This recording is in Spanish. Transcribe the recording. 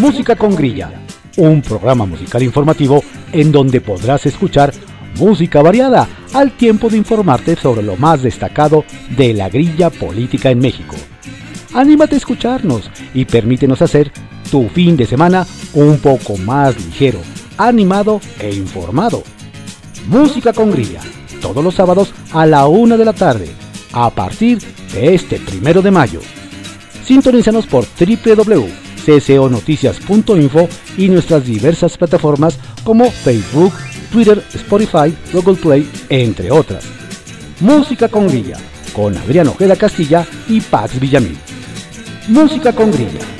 Música con Grilla, un programa musical informativo en donde podrás escuchar música variada al tiempo de informarte sobre lo más destacado de la grilla política en México. Anímate a escucharnos y permítenos hacer tu fin de semana un poco más ligero, animado e informado. Música con grilla, todos los sábados a la una de la tarde, a partir de este primero de mayo. Sintonízanos por www.cconoticias.info y nuestras diversas plataformas como Facebook, Twitter, Spotify, Google Play, entre otras. Música con grilla, con Adrián Ojeda Castilla y Pax Villamil. Música con grilla.